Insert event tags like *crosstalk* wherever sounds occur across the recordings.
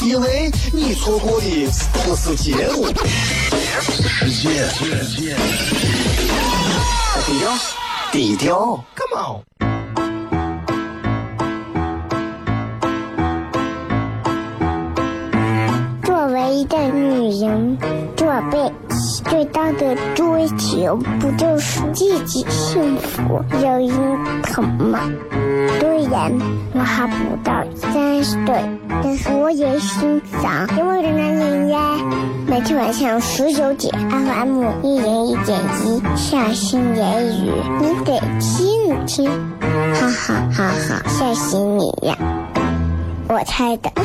因为你错过的不是节目，世界。低调，低调，Come on。作为一个女人，这辈子最大的追求不就是自己幸福、有人疼吗？虽然我还不到三十岁，但是我也心脏因为的男人呀。每天晚上十九点，FM 一零一点一，下心言语，你得听听，哈哈哈哈，吓死你呀！我猜的。*laughs*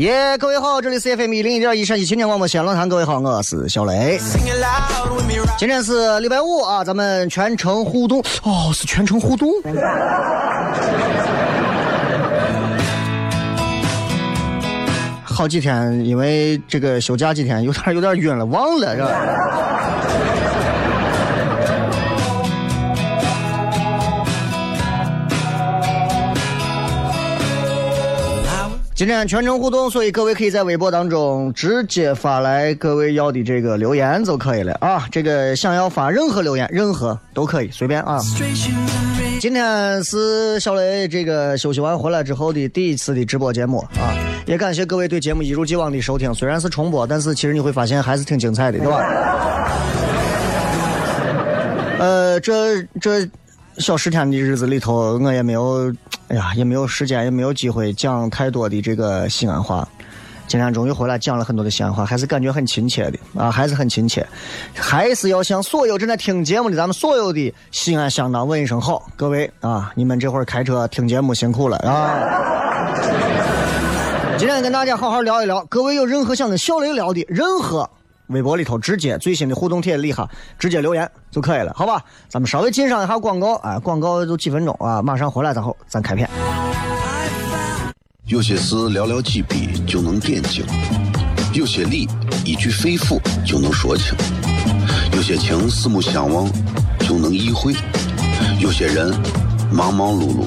耶各位好，这里是 FM 一零一点一陕西青年广播西安论坛，各位好，我是小雷。今天是礼拜五啊，咱们全程互动哦，是全程互动。好几天，因为这个休假几天，有点有点晕了，忘了是吧？今天全程互动，所以各位可以在微博当中直接发来各位要的这个留言就可以了啊。这个想要发任何留言，任何都可以，随便啊。今天是小雷这个休息完回来之后的第一次的直播节目啊，也感谢各位对节目一如既往的收听。虽然是重播，但是其实你会发现还是挺精彩的，对吧？呃，这这小十天的日子里头，我也没有，哎呀，也没有时间，也没有机会讲太多的这个西安话。今天终于回来讲了很多的西安话，还是感觉很亲切。的啊，还是很亲切，还是要向所有正在听节目的咱们所有的西安乡党问一声好，各位。啊，你们这会儿开车听节目辛苦了啊！今天跟大家好好聊一聊，各位有任何想跟小雷聊的，任何微博里头直接最新的互动帖里哈，直接留言就可以了，好吧？咱们稍微进上一下广告，哎，广告就几分钟啊，马上回来，然后咱开片。有些事寥寥几笔就能点睛，有些理一句肺腑就能说清，有些情四目相望就能意会，有些人忙忙碌碌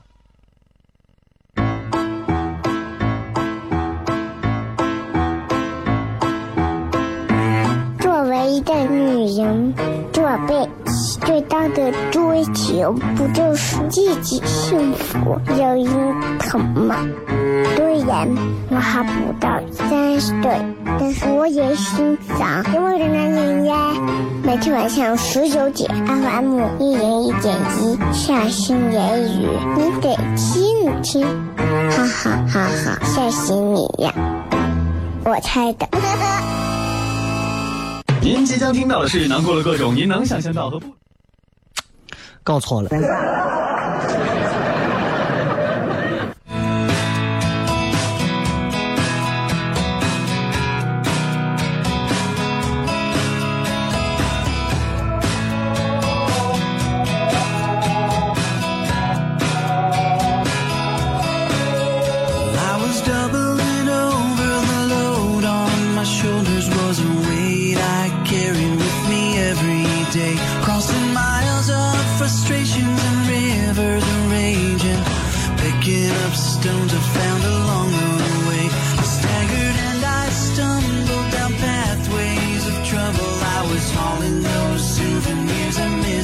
不就是自己幸福、有人疼吗？虽然我还不到三十岁，但是我也心脏因为的男人呀。每天晚上十九点，FM 一零一点一，下心言语，你得听听，哈哈哈哈，吓死你呀！我猜的。*laughs* 您即将听到的是囊括了各种您能想象到和不。搞错了。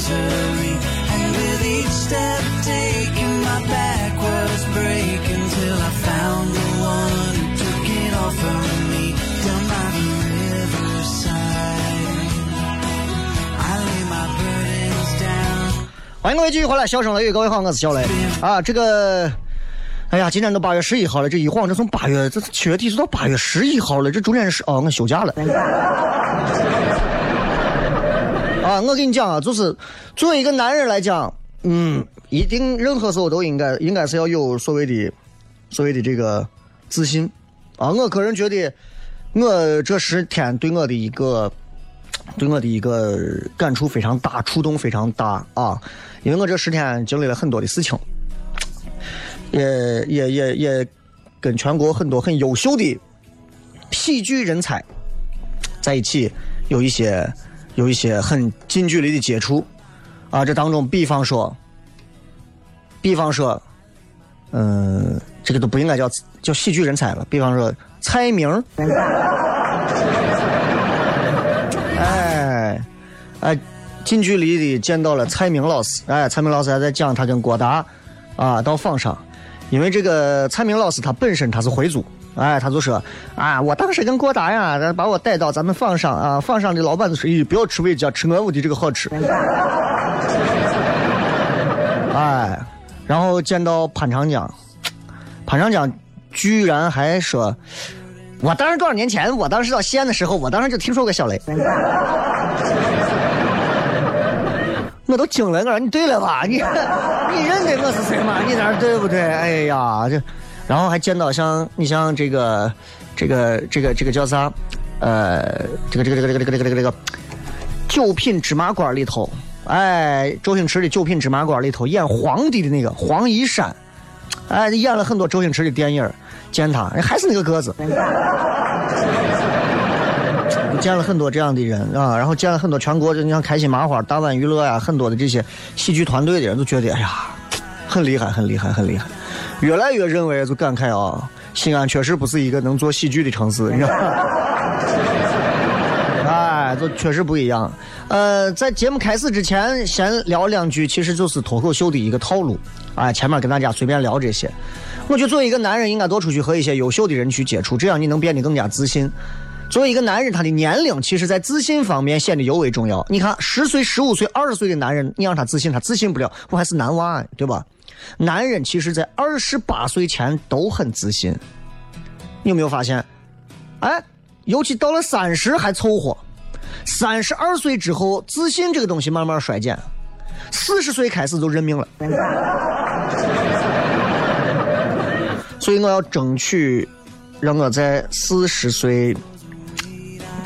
Misery. And with each step taken, my back was breaking till I found the one who took it all from me down by the riverside. I lay my burdens down. 欢迎各位继续回来，笑声雷雨，各位好，我是小雷啊。这个，哎呀，今天都八月十一号了，这一晃这从八月这七月底就到八月十一号了，这中间是哦，我休假了。我跟你讲啊，就是作为一个男人来讲，嗯，一定任何时候都应该应该是要有所谓的所谓的这个自信啊。我个人觉得，我这十天对我的一个对我的一个感触非常大，触动非常大啊！因为我这十天经历了很多的事情，也也也也跟全国很多很优秀的喜剧人才在一起，有一些有一些很近距离的接触啊。这当中，比方说，比方说，嗯、这个都不应该叫叫喜剧人才了，比方说蔡明。*laughs* 哎，哎，近距离的见到了蔡明老师，哎，蔡明老师还在讲他跟郭达啊到访上，因为这个蔡明老师他本身他是回族，哎，他就说啊，我当时跟郭达呀，把我带到咱们放上啊，放上的老板就说，咦，不要吃味家，吃我屋的这个好吃，*laughs* 哎，然后见到潘长江，潘长江居然还说。我当时多少年前，我当时到西安的时候，我当时就听说过小雷，我都惊了，我说你对了吧，你 *laughs* 你认得我是谁吗？你那对不对？哎呀，这，然后还见到像你像这个这个这个这个叫啥？呃，这个这个这个这个这个这个这个。九品芝麻官里头，哎，周星驰的九品芝麻官里头演皇帝的那个黄一山。哎，你演了很多周星驰的电影，见他，还是那个个子。见了很多这样的人啊，然后见了很多全国，就你像开心麻花、大碗娱乐呀，很多的这些喜剧团队的人都觉得，哎呀，很厉害，很厉害，很厉害，越来越认为就感慨啊，西安确实不是一个能做喜剧的城市，你知道吗？*laughs* 哎，这确实不一样。呃，在节目开始之前，先聊两句，其实就是脱口秀的一个套路。哎，前面跟大家随便聊这些。我觉得作为一个男人，应该多出去和一些优秀的人去接触，这样你能变得更加自信。作为一个男人，他的年龄其实在自信方面显得尤为重要。你看，十岁、十五岁、二十岁的男人，你让他自信，他自信不了，我还是男娃，对吧？男人其实在二十八岁前都很自信。你有没有发现？哎，尤其到了三十还凑合，三十二岁之后，自信这个东西慢慢衰减，四十岁开始就认命了。*laughs* 所以我要争取让我在四十岁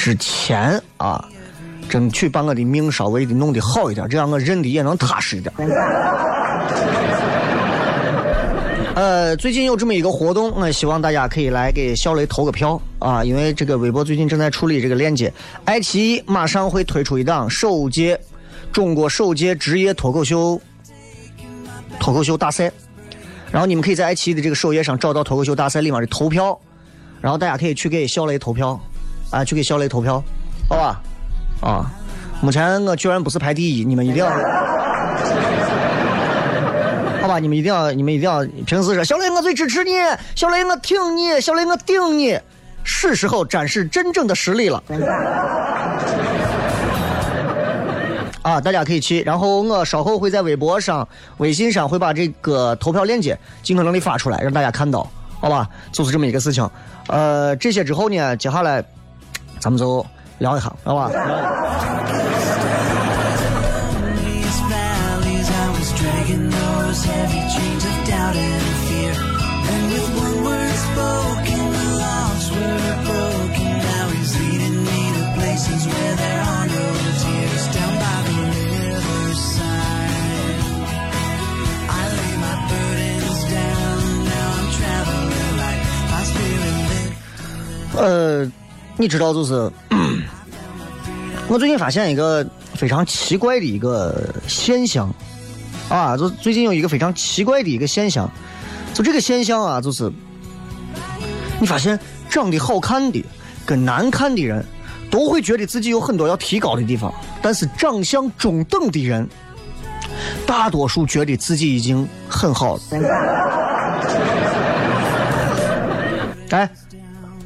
之前啊，争取把我的命稍微的弄得好一点，这样我认的也能踏实一点。*laughs* 呃，最近有这么一个活动，我希望大家可以来给小雷投个票啊！因为这个微博最近正在处理这个链接，爱奇艺马上会推出一档首届中国首届职业脱口秀脱口秀大赛，然后你们可以在爱奇艺的这个首页上找到脱口秀大赛里面的投票，然后大家可以去给小雷投票，啊，去给小雷投票，好吧？啊，目前我居然不是排第一，你们一定要。*laughs* 好吧，你们一定要，你们一定要，平时说小雷我最支持你，小雷我挺你，小雷我顶你，是时候展示真正的实力了。*laughs* 啊，大家可以去，然后我稍后会在微博上、微信上会把这个投票链接尽可能的发出来，让大家看到，好吧？就是这么一个事情。呃，这些之后呢，接下来咱们就聊一下好吧？呃你知道就是，我最近发现一个非常奇怪的一个现象，啊，就最近有一个非常奇怪的一个现象，就这个现象啊，就是你发现长得好看的跟难看的人，都会觉得自己有很多要提高的地方，但是长相中等的人，大多数觉得自己已经很好了。*laughs* 哎，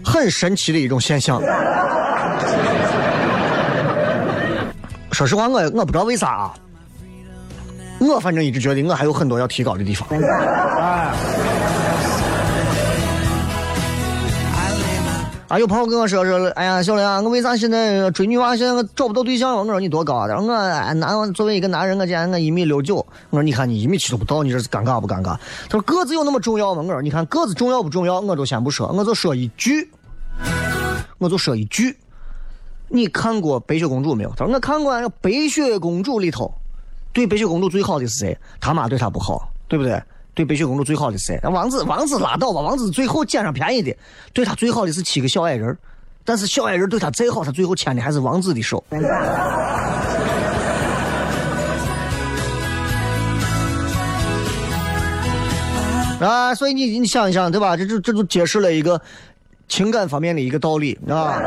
很神奇的一种现象。说实话，我我不知道为啥、啊，我反正一直觉得我还有很多要提高的地方。啊，*laughs* 有朋友跟我说说，哎呀，小梁啊，我为啥现在追女娃，现在我找不到对象？我说你多高啊？我男，作为一个男人，我今我一米六九。我说你看你一米七都不到，你这是尴尬不尴尬？他说个子有那么重要吗？我说你看个子重要不重要？我就先不说，我就说一句，我就说一句，你看过白雪公主没有？他说我看过啊，白雪公主里头，对白雪公主最好的是谁？他妈对她不好，对不对？对白雪公主最好的是谁？王子，王子拉倒吧，王子最后捡上便宜的。对她最好的是七个小矮人，但是小矮人对她再好，她最后牵的还是王子的手。啊，所以你你想一想，对吧？这就这就揭示了一个情感方面的一个道理啊。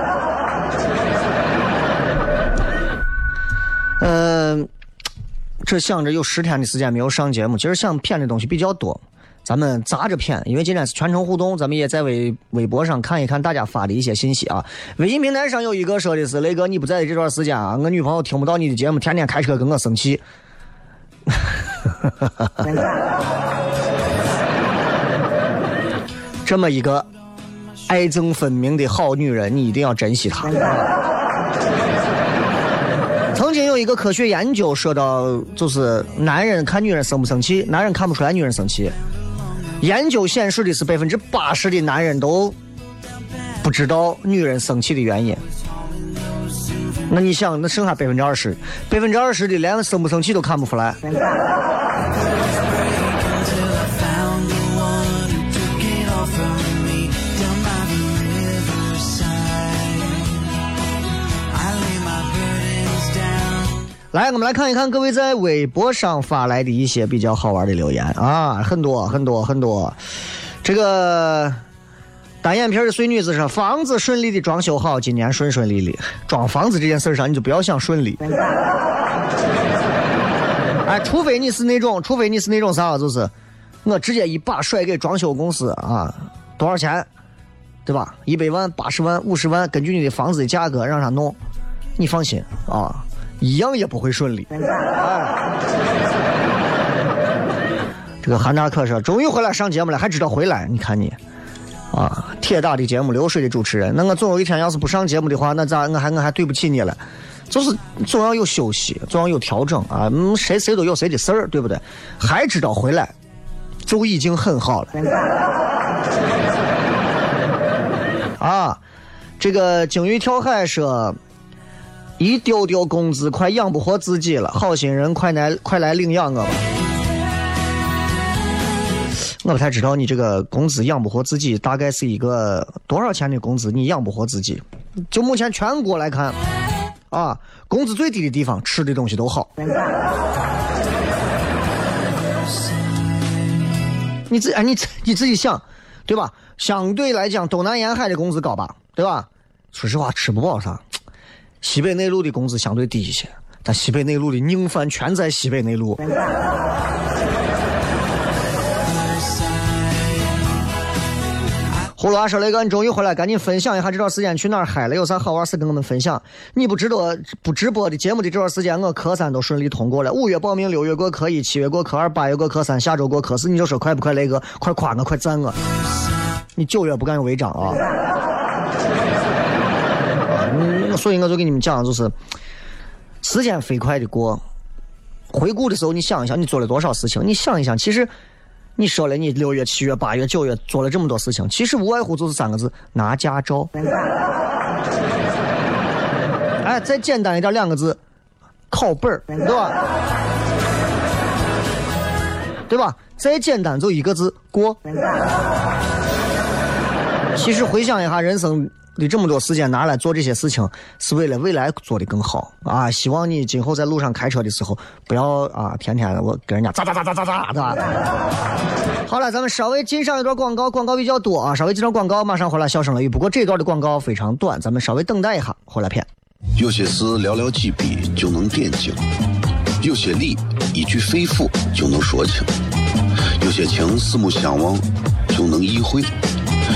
嗯。*laughs* 这想着有十天的时间没有上节目，其实想骗的东西比较多，咱们砸着骗。因为今天是全程互动，咱们也在微微博上看一看大家发的一些信息啊。微信平台上有一个说的是：“雷哥，你不在的这段时间啊，我女朋友听不到你的节目，天天开车跟我生气。*laughs* ”这么一个爱憎分明的好女人，你一定要珍惜她。曾经有一个科学研究说到，就是男人看女人生不生气，男人看不出来女人生气。研究显示的是百分之八十的男人都不知道女人生气的原因。那你想，那剩下百分之二十，百分之二十的连生不生气都看不出来。来，我们来看一看各位在微博上发来的一些比较好玩的留言啊，很多很多很多。这个单眼皮的碎女子说：“房子顺利的装修好，今年顺顺利利。装房子这件事上，你就不要想顺利。*laughs* 哎，除非你是那种，除非你是那种啥，就是我直接一把甩给装修公司啊，多少钱，对吧？一百万、八十万、五十万，根据你的房子的价格让他弄，你放心啊。”一样也不会顺利。哎，这个韩大可说：“终于回来上节目了，还知道回来？你看你，啊，铁打的节目，流水的主持人。那我总有一天要是不上节目的话，那咋？我还我还对不起你了。就是总要有休息，总要有调整啊。嗯，谁谁都有谁的事儿，对不对？还知道回来，就已经很好了。啊，这个鲸鱼跳海说。”一丢丢工资，快养不活自己了。好心人，快来快来领养我吧！我不太知道你这个工资养不活自己，大概是一个多少钱的工资？你养不活自己？就目前全国来看，啊，工资最低的地方，吃的东西都好。你自哎，你你自己想，对吧？相对来讲，东南沿海的工资高吧，对吧？说实话，吃不饱啥。西北内陆的工资相对低一些，但西北内陆的宁饭全在西北内陆。葫芦娃说：“雷哥，你终于回来，赶紧分享一下这段时间去哪嗨了，有啥好玩事跟我们分享。你不值得不直播的节目的这段时间，我科三都顺利通过了，五月报名，六月过科一，七月过科二，八月过科三，下周过科四。你就说快不快？雷哥，快夸我，快赞我！你九月不敢有违章啊！”嗯，所以我就给你们讲，就是时间飞快的过。回顾的时候，你想一想，你做了多少事情？你想一想，其实你说了，你六月、七月、八月、九月做了这么多事情，其实无外乎就是三个字：拿驾照。*laughs* 哎，再简单一点，两个字：考本儿，对吧？对吧？再简单就一个字：过。其其实回想一下，人生的这么多时间拿来做这些事情，是为了未来做的更好啊！希望你今后在路上开车的时候，不要啊，天天的我跟人家咋咋咋咋咋咋，对吧？好了，咱们稍微进上一段广告，广告比较多啊，稍微进上广告，马上回来笑声雷雨。不过这段的广告非常短，咱们稍微等待一下，回来片。有些事寥寥几笔就能点睛，有些理一句肺腑就能说清，有些情四目相望就能意会，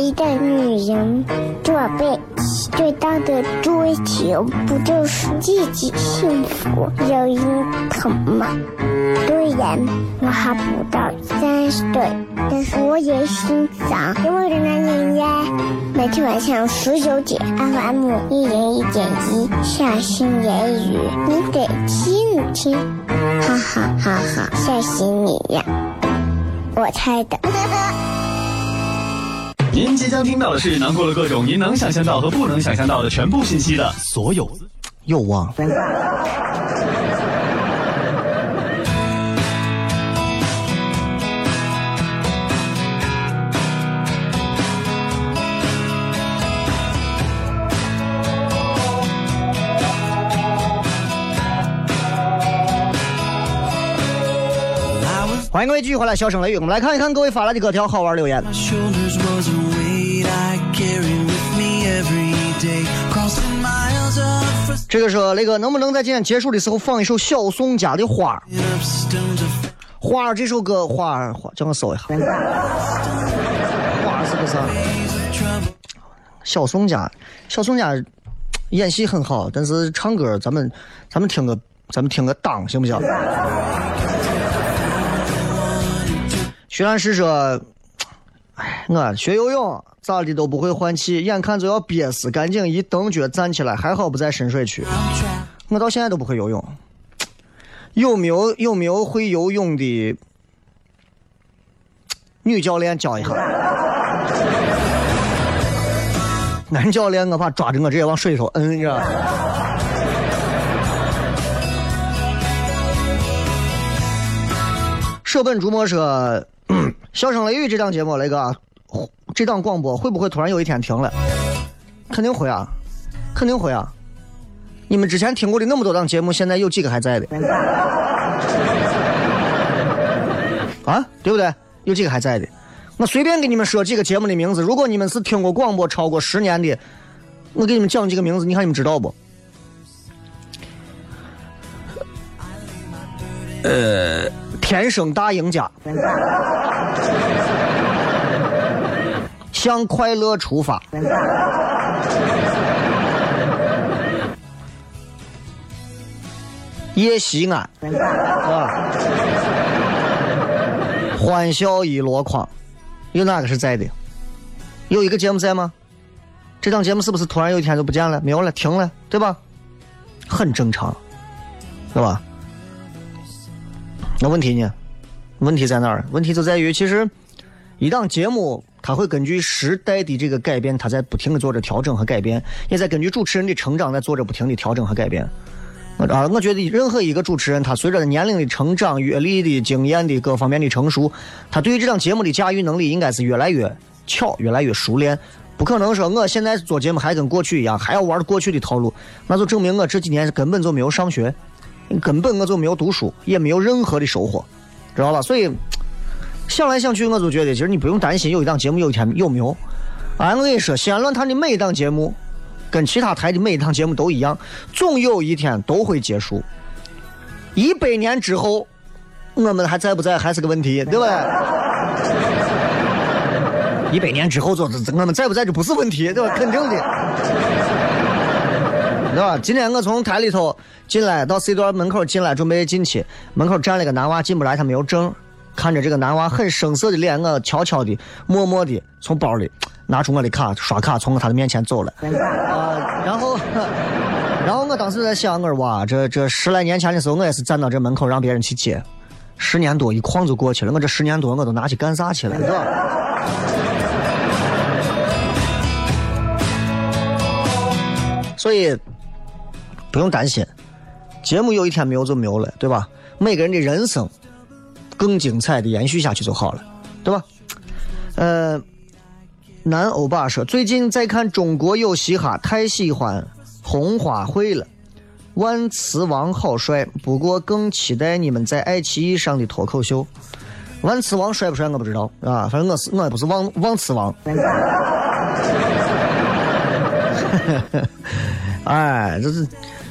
一个女人，做背最大的追求不就是自己幸福、有人疼吗？虽然我还不到三十岁，但是我也心脏因为的男人呀。每天晚上十九点，FM 一人一点一，下心言语，你得听听，哈哈哈哈，吓死你呀！我猜的。您即将听到的是囊括了各种您能想象到和不能想象到的全部信息的所有。又忘。欢迎各位继续回来，笑声雷雨。我们来看一看各位发来的各条好玩留言。这个说那个，能不能在今天结束的时候放一首小宋家的《花儿》花儿这首歌，花儿花，叫我搜一下。花儿是个啥？小宋家，小宋家演戏很好，但是唱歌咱们咱们听个咱们听个当行不行？徐老师说：“哎，我学游泳咋的都不会换气，眼看就要憋死，赶紧一蹬脚站起来，还好不在深水区。我到现在都不会游泳。有没有有没有会游泳的女教练教一下？男教练我怕抓着我直接往水里头摁，你知道吧？舍本逐末说，*clears throat* 笑声雷雨这档节目，雷哥，这档广播会不会突然有一天停了？肯定会啊，肯定会啊！你们之前听过的那么多档节目，现在有几个还在的？啊，对不对？有几个还在的？我随便给你们说几个节目的名字，如果你们是听过广播超过十年的，我给你们讲几个名字，你看你们知道不？呃，天生大赢家，向快乐出发，夜西安，啊，欢笑一箩筐，有哪个是在的？有一个节目在吗？这档节目是不是突然有一天就不见了，没有了，停了，对吧？很正常，对吧？那问题呢？问题在哪儿？问题就在于，其实一档节目它会根据时代的这个改变，它在不停的做着调整和改变，也在根据主持人的成长在做着不停的调整和改变。啊，我觉得任何一个主持人，他随着年龄的成长、阅历的经验的各方面的成熟，他对于这档节目的驾驭能力应该是越来越巧、越来越熟练。不可能说我现在做节目还跟过去一样，还要玩过去的套路，那就证明我这几年根本就没有上学，根本我就没有读书，也没有任何的收获，知道吧？所以想来想去，我就觉得其实你不用担心有一档节目有一天有没有。哎，我跟你说，西安论坛的每一档节目，跟其他台的每一档节目都一样，总有一天都会结束。一百年之后，我们还在不在还是个问题，对不对？一百年之后，就我们在不在这不是问题，对吧？肯定的，对？今天我从台里头进来，到 C 段门口进来，准备进去，门口站了个男娃，进不来，他没有证。看着这个男娃很生涩的脸，我悄悄的、默默的从包里拿出我的卡，刷卡从他的面前走了。啊，*laughs* 然后，*laughs* 然后我当时在想，我说哇，这这十来年前的时候，我也是站到这门口让别人去接，十年多一晃就过去了。我这十年多我都拿去干啥去了，对吧？*laughs* 所以不用担心，节目有一天没有就没有了，对吧？每个人的人生更精彩的延续下去就好了，对吧？呃，南欧巴说最近在看《中国有嘻哈》，太喜欢红花会了。万磁王好帅，不过更期待你们在爱奇艺上的脱口秀。万磁王帅不帅我不知道啊，反正我是我也不是忘忘磁王。*laughs* 哎，这是，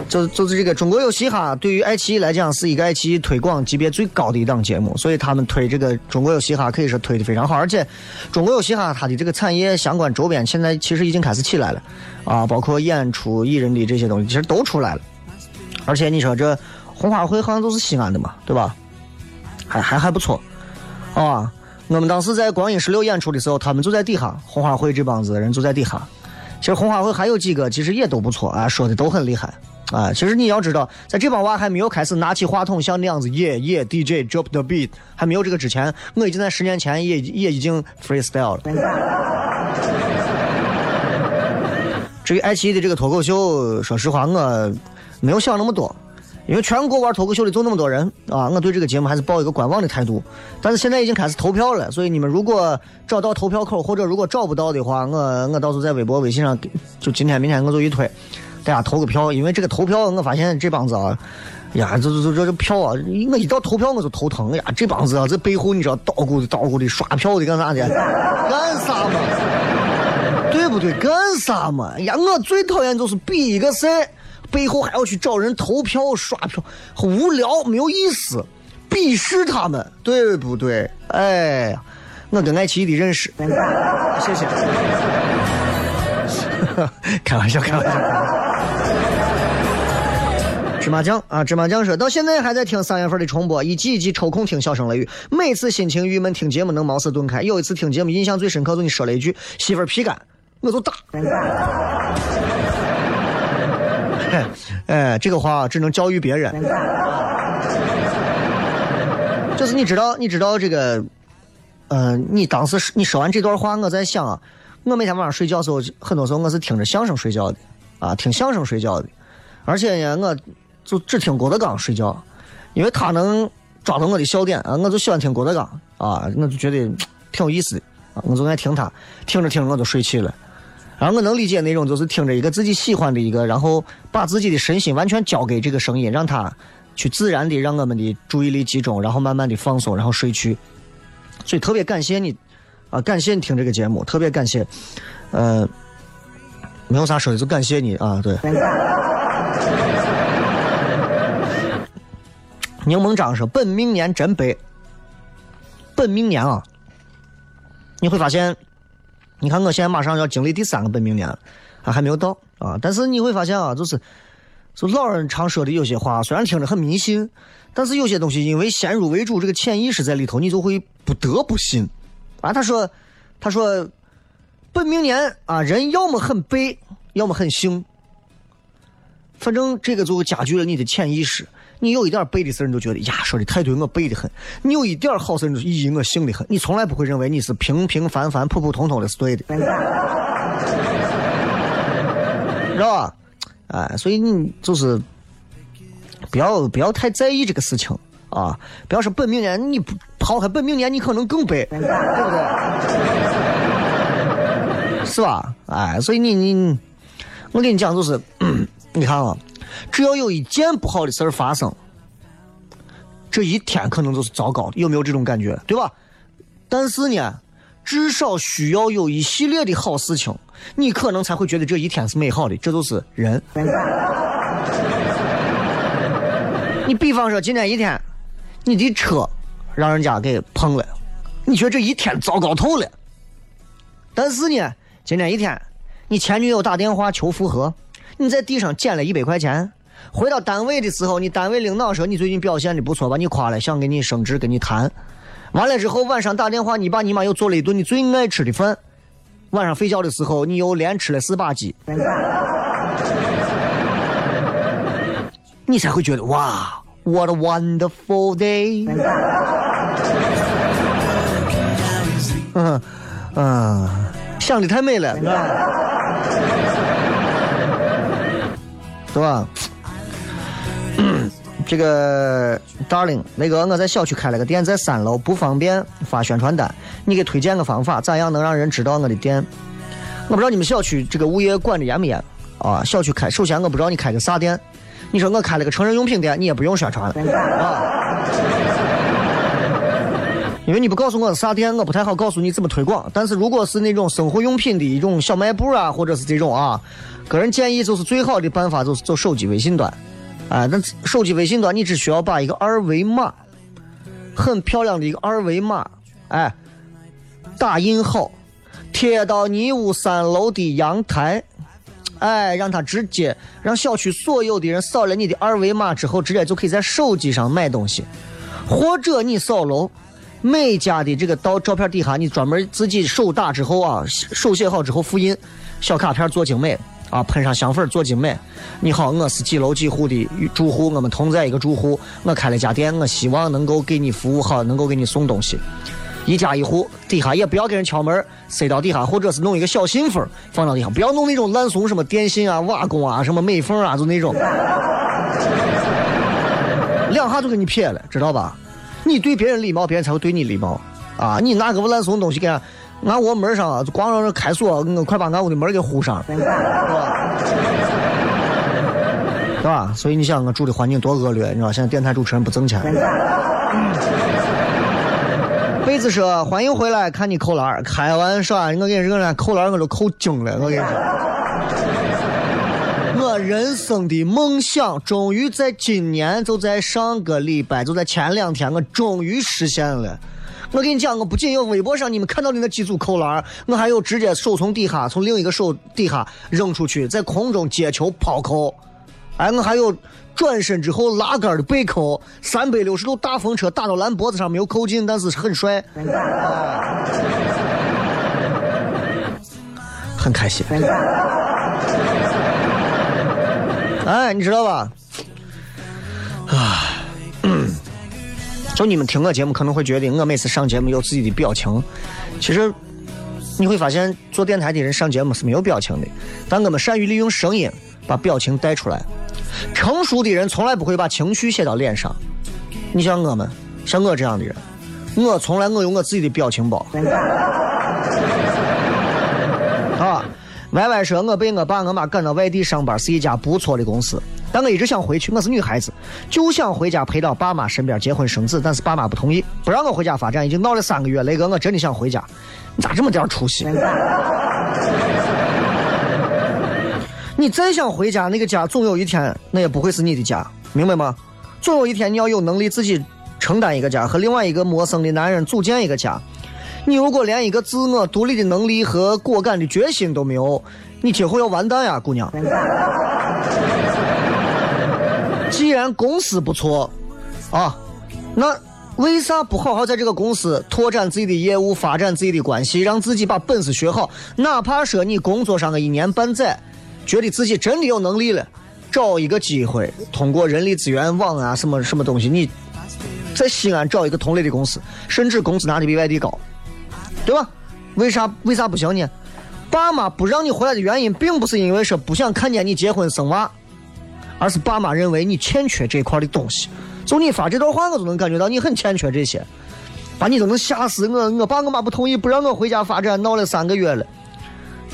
就就是这个中国有嘻哈，对于爱奇艺来讲是一个爱奇艺推广级别最高的一档节目，所以他们推这个中国有嘻哈可以说推的非常好，而且中国有嘻哈它的这个产业相关周边现在其实已经开始起来了，啊，包括演出艺人的这些东西其实都出来了，而且你说这红花会好像都是西安的嘛，对吧？还还还不错，啊，我们当时在光阴十六演出的时候，他们就在底下，红花会这帮子人就在底下。其实红花会还有几个，其实也都不错啊，说的都很厉害啊。其实你要知道，在这帮娃还没有开始拿起话筒像那样子耶耶 DJ drop the beat 还没有这个之前，我已经在十年前也也已经 freestyle 了。*laughs* 至于爱奇艺的这个脱口秀，说实话我没有想那么多，因为全国玩脱口秀的就那么多人啊，我对这个节目还是抱一个观望的态度。但是现在已经开始投票了，所以你们如果找到投票口，或者如果找不到的话，我我到时候在微博、微信上，就今天、明天我就一推，大家投个票。因为这个投票，我发现这帮子啊，呀，这这这这票啊，我一到投票我就头疼呀。这帮子啊，这背后你知道捣鼓的、捣鼓的、刷票的干啥的？干啥嘛？对不对？干啥嘛？呀，我最讨厌就是比一个赛，背后还要去找人投票、刷票，无聊，没有意思。鄙视他们，对不对？哎，我跟爱奇艺的认识，*laughs* 谢谢。*laughs* 开玩笑，开玩笑。芝麻酱啊，芝麻酱说到现在还在听三月份的重播，一集一集抽空听《笑声雷雨》，每次心情郁闷听节目能茅塞顿开。有一次听节目印象最深刻，就你说了一句“媳妇儿皮干”，我就打。*laughs* 哎，这个话只能教育别人。就是你知道，你知道这个，呃，你当时你说完这段话，我在想啊，我每天晚上睡觉时候，很多时候我是听着相声睡觉的，啊，听相声睡觉的，而且呢，我就只听郭德纲睡觉，因为他能抓到我的笑点啊，我就喜欢听郭德纲啊，我就觉得挺有意思的啊，我就爱听他，听着听着我就睡去了，然后我能理解那种就是听着一个自己喜欢的一个，然后把自己的身心完全交给这个声音，让他。去自然的让我们的注意力集中，然后慢慢的放松，然后睡去。所以特别感谢你，啊，感谢你听这个节目，特别感谢。呃，没有啥说的，就感谢你啊，对。*laughs* 柠檬章说：“本命年真背。本命年啊，你会发现，你看我现在马上要经历第三个本命年了，还没有到啊，但是你会发现啊，就是。就老人常说的有些话，虽然听着很迷信，但是有些东西因为先入为主，这个潜意识在里头，你就会不得不信。啊，他说，他说，本命年啊，人要么很背，要么很幸。反正这个就加剧了你的潜意识。你有一点背的事你就觉得呀，说的太对，我背的很；你有一点好事你就咦，我幸的很。你从来不会认为你是平平凡凡、普普通通的是对的，知道吧？哎，所以你就是不要不要太在意这个事情啊！不要说本命年，你不抛开本命年，你可能更背，对不对？是吧？哎，所以你你，我跟你讲，就是 *clears throat* 你看啊，只要有一件不好的事儿发生，这一天可能就是糟糕的，有没有这种感觉？对吧？但是呢，至少需要有一系列的好事情。你可能才会觉得这一天是美好的，这就是人。你比方说今天一天，你的车让人家给碰了，你觉得这一天糟糕透了。但是呢，今天一天，你前女友打电话求复合，你在地上捡了一百块钱，回到单位的时候，你单位领导说你最近表现的不错，把你夸了，想给你升职，跟你谈。完了之后晚上打电话，你爸你妈又做了一顿你最爱吃的饭。晚上睡觉的时候，你又连吃了四把鸡，你才会觉得哇，what a wonderful day。嗯嗯，想的太美了，对吧？*clears throat* 这个 darling，那个我在小区开了个店，在三楼，不方便发宣传单，你给推荐个方法，咋样能让人知道我的店？我不知道你们小区这个物业管的严不严啊？小区开，首先我不知道你开个啥店，你说我开了个成人用品店，你也不用宣传了啊，因为你不告诉我是啥店，我不太好告诉你怎么推广。但是如果是那种生活用品的一种小卖部啊，或者是这种啊，个人建议就是最好的办法就是走手机微信端。啊，那手机微信端，你只需要把一个二维码，很漂亮的一个二维码，哎，打印好，贴到你屋三楼的阳台，哎，让他直接让小区所有的人扫了你的二维码之后，直接就可以在手机上买东西，或者你扫楼，每家的这个到照片底下，你专门自己手打之后啊，手写好之后复印，小卡片做精美。啊，喷上香粉做精美。你好，我是几楼几户的住户，我们同在一个住户。我开了家店，我希望能够给你服务好，能够给你送东西。一家一户，底下也不要给人敲门，塞到底下，或者是弄一个小信封放到底下，不要弄那种烂怂什么电信啊、瓦工啊、什么美缝啊，就那种，两下就给你撇了，知道吧？你对别人礼貌，别人才会对你礼貌啊！你拿个烂怂东西给人。俺屋门上啊，光让人开锁，我快把俺屋的门给糊上，是吧？对吧？所以你想，我住的环境多恶劣，你知道？现在电台主持人不挣钱。贝子说：“欢迎回来，看你扣篮开玩笑，我跟你说，扣篮我都扣精了。我跟你说，我人生的梦想终于在今年，就在上个礼拜，就在前两天，我终于实现了。我跟你讲，我不仅有微博上你们看到的那几组扣篮，我还有直接手从底下从另一个手底下扔出去，在空中接球抛扣，哎，我还有转身之后拉杆的背扣，三百六十度大风车打到篮脖子上没有扣进，但是很帅，很开心。哎，你知道吧？啊。就你们听我节目可能会觉得我每次上节目有自己的表情，其实你会发现做电台的人上节目是没有表情的，但我们善于利用声音把表情带出来。成熟的人从来不会把情绪写到脸上，你像我们，像我这样的人，我从来我有我自己的表情包。*laughs* 啊歪歪说，我被我爸我妈赶到外地上班，是一家不错的公司。但我一直想回去，我是女孩子，就想回家陪到爸妈身边结婚生子，但是爸妈不同意，不让我回家发展，已经闹了三个月。雷哥，我真的想回家，你咋这么点出息？你再想回家，那个家总有一天那也不会是你的家，明白吗？总有一天你要有能力自己承担一个家，和另外一个陌生的男人组建一个家。你如果连一个自我独立的能力和果敢的决心都没有，你今后要完蛋呀，姑娘。既然公司不错，啊，那为啥不好好在这个公司拓展自己的业务，发展自己的关系，让自己把本事学好？哪怕说你工作上个一年半载，觉得自己真的有能力了，找一个机会，通过人力资源网啊，什么什么东西，你在西安找一个同类的公司，甚至工资拿的比外地高，对吧？为啥为啥不行呢？爸妈不让你回来的原因，并不是因为说不想看见你结婚生娃。而是爸妈认为你欠缺这块的东西，就你发这段话，我都能感觉到你很欠缺这些，把你都能吓死我。我爸我妈不同意，不让我回家发展，闹了三个月了。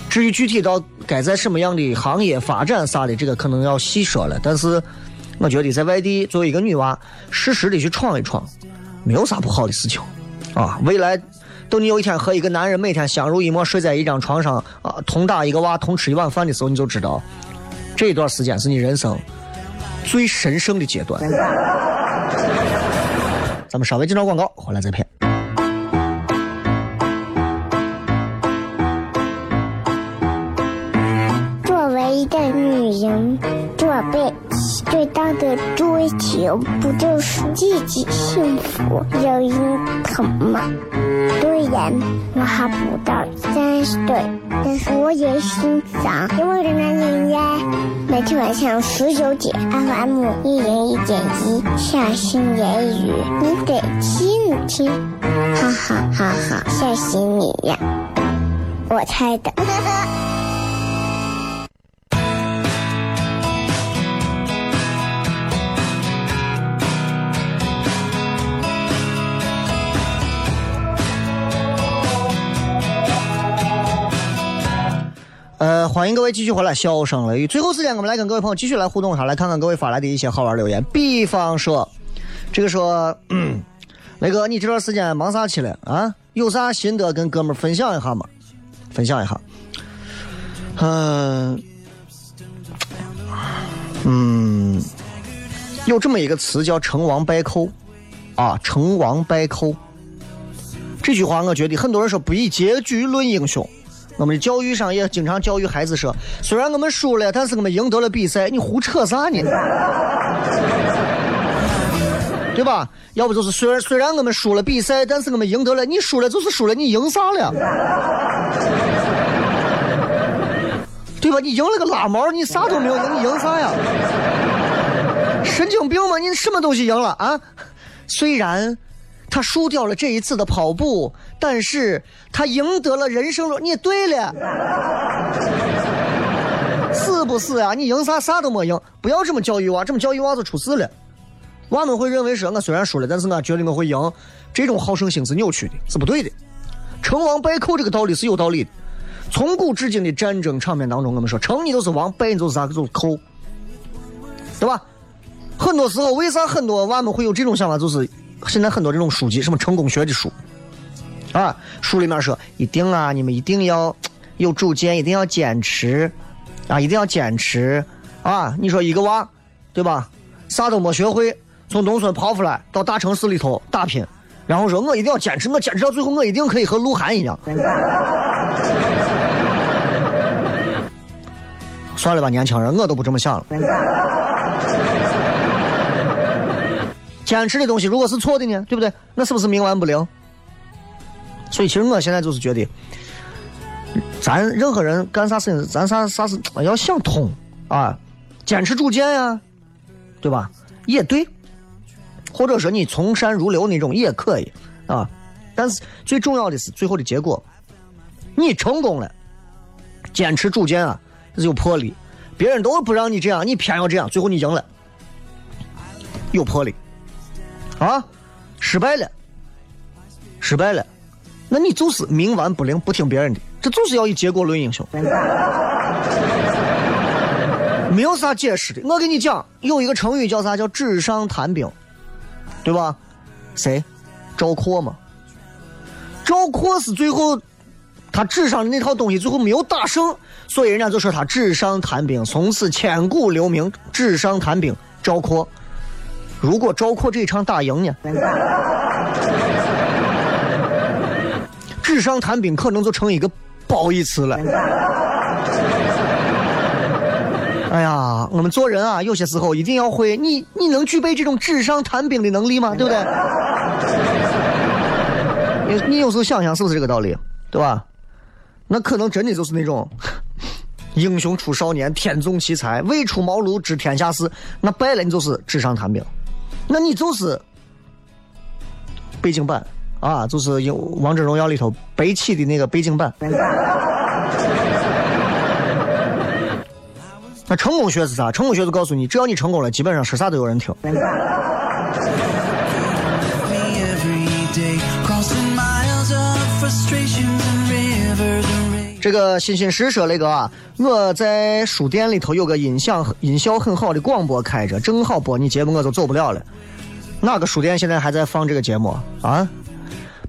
至于具体到该在什么样的行业发展啥的，这个可能要细说了。但是，我觉得在外地作为一个女娃，适时的去闯一闯，没有啥不好的事情啊。未来，等你有一天和一个男人每天相濡以沫睡在一张床上啊，同打一个娃，同吃一碗饭的时候，你就知道。这一段时间是你人生最神圣的阶段。咱们稍微介绍广告，回来再片。大的追求，不就是自己幸福有人疼吗？虽然我还不到三十岁，但是我也心脏因为人奶呀。每天晚上十九点，FM 一人一点一，下心言语，你得听听，哈哈哈哈，吓死你呀！我猜的。呃，欢迎各位继续回来，笑声雷雨。最后时间，我们来跟各位朋友继续来互动一下，来看看各位发来的一些好玩留言。比方说，这个说，雷哥，你这段时间忙啥去了啊？有啥心得跟哥们分享一下吗？分享一下。嗯、嗯，有这么一个词叫“成王败寇”，啊，成王败寇。这句话我觉得很多人说不以结局论英雄。我们的教育上也经常教育孩子说，虽然我们输了，但是我们赢得了比赛。你胡扯啥呢？*laughs* 对吧？要不就是虽然虽然我们输了比赛，但是我们赢得了。你输了就是输了，你赢啥了？*laughs* 对吧？你赢了个拉毛，你啥都没有赢，你赢啥呀？神经病吗？你什么东西赢了啊？虽然他输掉了这一次的跑步，但是他赢得了人生中。你对了，*laughs* 是不是啊？你赢啥啥都没赢，不要这么教育娃，这么教育娃就出事了。娃们会认为说，我虽然输了，但是我觉得我会赢，这种好胜心是扭曲的，是不对的。成王败寇这个道理是有道理的。从古至今的战争场面当中，我们说成你就是王，败你就是啥，就是寇，对吧？很多时候，为啥很多娃们会有这种想法？就是现在很多这种书籍，什么成功学的书，啊，书里面说一定啊，你们一定要有主见，一定要坚持，啊，一定要坚持，啊，你说一个娃，对吧？啥都没学会，从农村跑出来到大城市里头打拼，然后说我一定要坚持，我坚持到最后，我一定可以和鹿晗一样。*laughs* 算了吧，年轻人，我都不这么想了。坚持的东西如果是错的呢，对不对？那是不是冥顽不灵？所以其实我现在就是觉得，咱任何人干啥事情，咱啥啥事要想通啊，坚持主见呀，对吧？也对，或者说你从善如流那种也可以啊。但是最重要的是最后的结果，你成功了，坚持主见啊，是有魄力。别人都不让你这样，你偏要这样，最后你赢了，有魄力。啊，失败了，失败了，那你就是冥顽不灵，不听别人的，这就是要以结果论英雄，没有啥解释的。我跟你讲，有一个成语叫啥？叫纸上谈兵，对吧？谁？赵括嘛？赵括是最后他纸上的那套东西最后没有打胜，所以人家就说他纸上谈兵，从此千古留名。纸上谈兵，赵括。如果赵括这一场打赢呢？纸上谈兵可能就成一个褒义词了。哎呀，我们做人啊，有些时候一定要会，你你能具备这种纸上谈兵的能力吗？对不对？你你有时候想想是不是这个道理，对吧？那可能真的就是那种 *laughs* 英雄出少年，天纵奇才，未出茅庐知天下事。那败了，你就是纸上谈兵。那你就是背景板啊，就是有《王者荣耀》里头白起的那个背景板。*laughs* 那成功学是啥？成功学就告诉你，只要你成功了，基本上说啥都有人听。这个欣欣诗说那个啊，我在书店里头有个音响音效很好的广播开着，正好播你节目，我就走不了了。哪个书店现在还在放这个节目啊？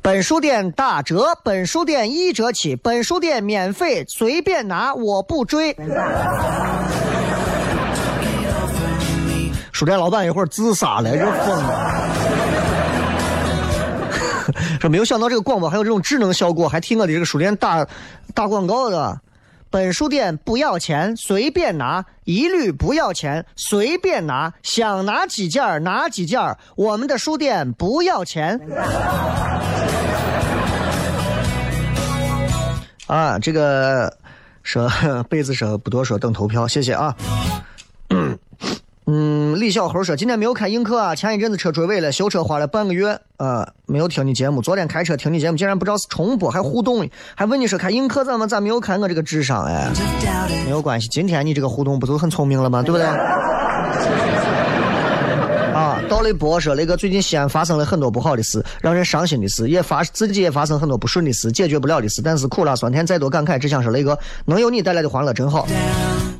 本书店打折，本书店一折起，本书店免费，随便拿，我不追。书店老板一会儿自杀了，这疯了。*laughs* 说没有想到这个广播还有这种智能效果，还替我的这个书店打打广告的。本书店不要钱，随便拿，一律不要钱，随便拿，想拿几件儿拿几件儿。我们的书店不要钱。*laughs* 啊，这个说 *laughs* 被子说不多说，等投票，谢谢啊。嗯，李小猴说今天没有开映客啊，前一阵子车追尾了，修车花了半个月，呃，没有听你节目。昨天开车听你节目，竟然不知道是重播，还互动，还问你说开映客怎么咋没有看我这个智商哎？没有关系，今天你这个互动不就很聪明了吗？对不对？啊，到了博说那个最近西安发生了很多不好的事，让人伤心的事，也发自己也发生很多不顺的事，解决不了的事。但是苦辣酸甜再多感慨，只想说雷哥能有你带来的欢乐真好。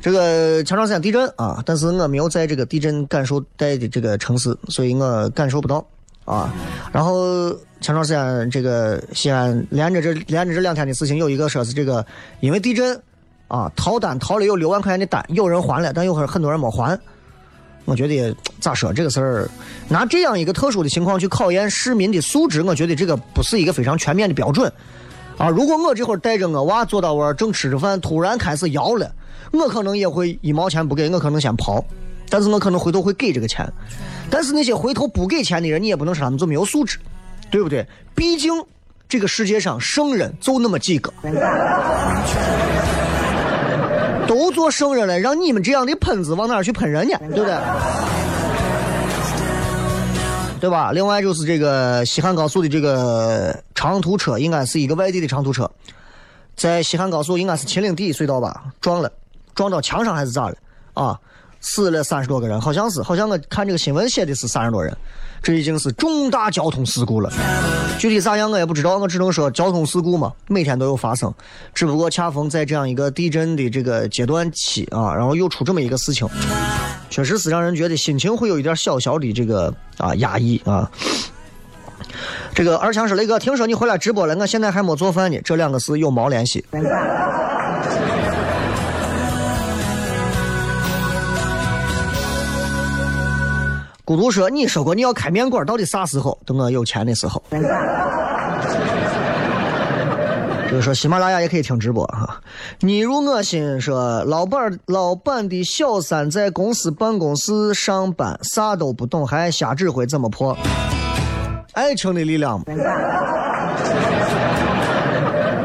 这个前段时间地震啊，但是我没有在这个地震感受带的这个城市，所以我感受不到啊。然后前段时间这个西安连着这连着这两天的事情，有一个说是这个因为地震啊逃单逃了有六万块钱的单，有人还了，但有很很多人没还。我觉得咋说这个事儿，拿这样一个特殊的情况去考验市民的素质，我觉得这个不是一个非常全面的标准啊。如果我这会儿带着我娃坐到我正吃着饭，突然开始摇了，我可能也会一毛钱不给，我可能先跑，但是我可能回头会给这个钱。但是那些回头不给钱的人，你也不能说他们就没有素质，对不对？毕竟这个世界上圣人就那么几个。都做圣人了，让你们这样的喷子往哪儿去喷人家，对不对？对吧？另外就是这个西汉高速的这个长途车，应该是一个外地的长途车，在西汉高速应该是秦岭第一隧道吧，撞了，撞到墙上还是咋了？啊，死了三十多个人，好像是，好像我看这个新闻写的是三十多人，这已经是重大交通事故了。具体咋样我也不知道，我只能说交通事故嘛，每天都有发生，只不过恰逢在这样一个地震的这个阶段期啊，然后又出这么一个事情，确实是让人觉得心情会有一点小小的这个啊压抑啊。这个二强说雷哥，听说你回来直播了，我现在还没做饭呢，这两个事有毛联系？孤独说：“你说过你要开面馆，到底啥时候？等我有钱的时候。”这个说喜马拉雅也可以听直播哈。你如我心说，老板老板的小三在公司办公室上班，啥都不懂，还瞎指挥，怎么破？爱情的力量，*laughs*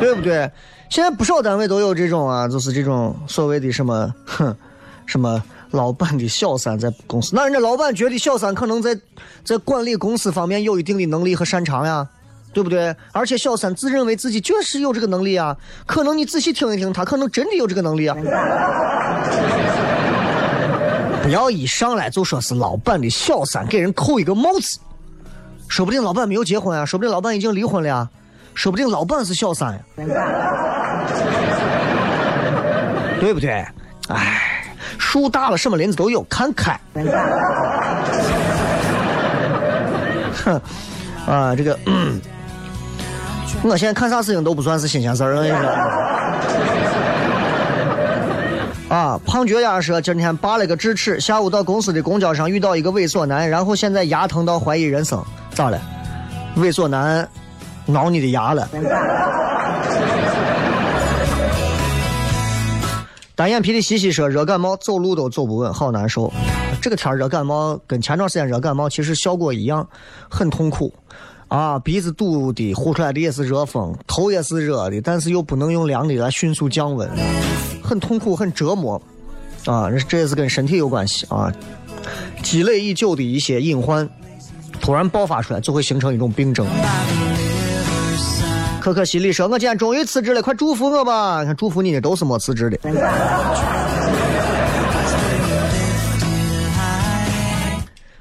对不对？现在不少单位都有这种啊，就是这种所谓的什么，哼，什么。老板的小三在公司，那人家老板觉得小三可能在在管理公司方面有一定的能力和擅长呀，对不对？而且小三自认为自己确实有这个能力啊，可能你仔细听一听，他可能真的有这个能力啊。不要一上来就说是老板的小三，给人扣一个帽子，说不定老板没有结婚啊，说不定老板已经离婚了呀，说不定老板是小三呀，对不对？哎。树大了，什么林子都有，看开。哼，啊，这个，我现在看啥事情都不算是新鲜事儿，我跟你说。啊，胖脚丫说今天拔了个智齿，下午到公司的公交上遇到一个猥琐男，然后现在牙疼到怀疑人生，咋了？猥琐男挠你的牙了？单眼皮的西西说：“热感冒，走路都走不稳，好难受。这个天热感冒跟前段时间热感冒其实效果一样，很痛苦。啊，鼻子堵的，呼出来的也是热风，头也是热的，但是又不能用凉的来迅速降温，很痛苦，很折磨。啊，这也是跟身体有关系啊。积累已久的一些隐患，突然爆发出来，就会形成一种病症。”可可西里说：“我今天终于辞职了，快祝福我吧！看祝福你的都是没辞职的。*laughs* ”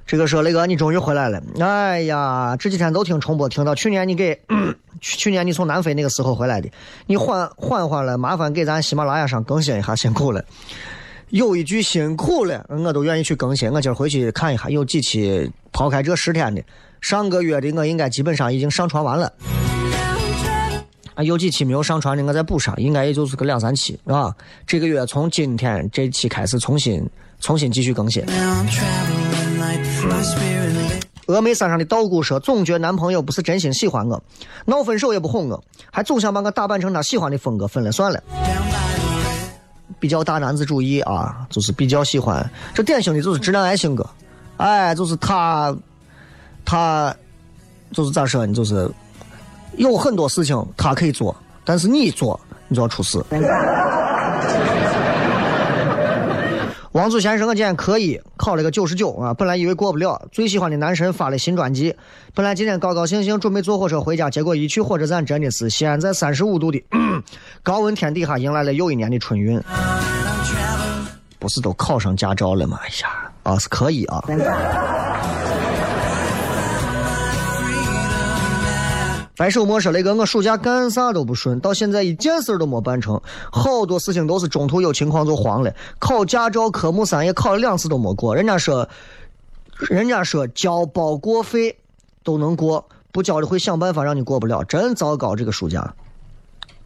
这个说：“雷哥，你终于回来了！哎呀，这几天都听重播，听到去年你给 *clears throat* 去去年你从南非那个时候回来的，你缓缓缓了，麻烦给咱喜马拉雅上更新一下，辛苦了。有一句辛苦了，我都愿意去更新。我今儿回去看一下，有几期抛开这十天的，上个月的我应该基本上已经上传完了。”啊，有几期没有上传的，我再补上，应该也就是个两三期，是吧？这个月从今天这期开始重新重新继续更新。峨眉山上的道姑说，总觉男朋友不是真心喜欢我，闹分手也不哄我，还总想把我打扮成他喜欢的风格，分了算了。比较大男子主义啊，就是比较喜欢这典型的就是直男癌性格，哎，就是他他就是咋说呢，就是有很多事情他可以做，但是你做你就要出事。王祖贤说我今天可以考了个九十九啊，本来以为过不了，最喜欢的男神发了新专辑，本来今天高高兴兴准备坐火车回家，结果一去火车站真的是西安在三十五度的高温天底下迎来了又一年的春运。不是都考上驾照了吗？哎呀，啊是可以啊。白手莫说雷哥，我暑假干啥都不顺，到现在一件事都没办成，好多事情都是中途有情况就黄了。考驾照科目三也考了两次都没过，人家说，人家说交包过费都能过，不交的会想办法让你过不了，真糟糕。这个暑假，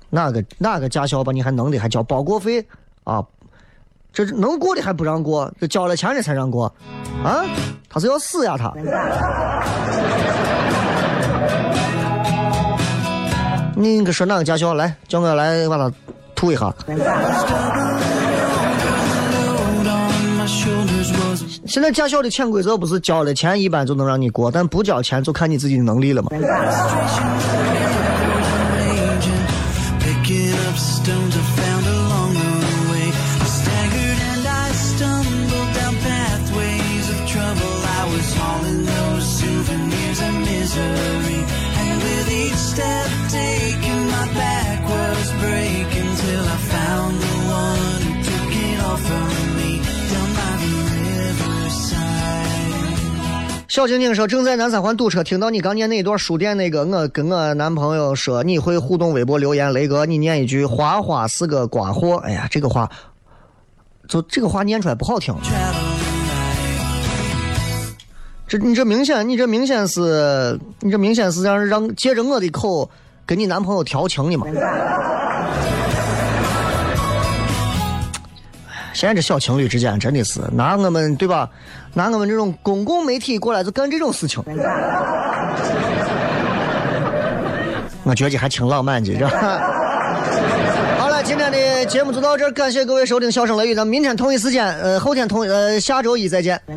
哪个哪个驾校把你还能的还交包过费啊？这能过的还不让过，这交了钱的才让过，啊？他是要死呀他！你应该说哪个驾校来，叫我来把它吐一下。现在驾校的潜规则不是交了钱一般就能让你过，但不交钱就看你自己的能力了吗。小晶晶说：“正在南三环堵车，听到你刚念那一段书店那个，我跟我男朋友说你会互动微博留言，雷哥你念一句‘花花是个瓜货’，哎呀，这个话，就这个话念出来不好听。这你这明显，你这明显是，你这明显是让让借着我的口跟你男朋友调情的嘛？现在这小情侣之间真的是拿我们对吧？拿我们这种公共媒体过来就干这种事情，*laughs* 我觉得还挺浪漫的，是吧？*laughs* 好了，今天的节目就到这儿，感谢各位收听《笑声雷雨》，咱们明天同一时间，呃，后天同呃下周一再见。*laughs*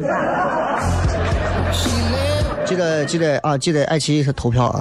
记得记得啊，记得爱奇艺投票啊。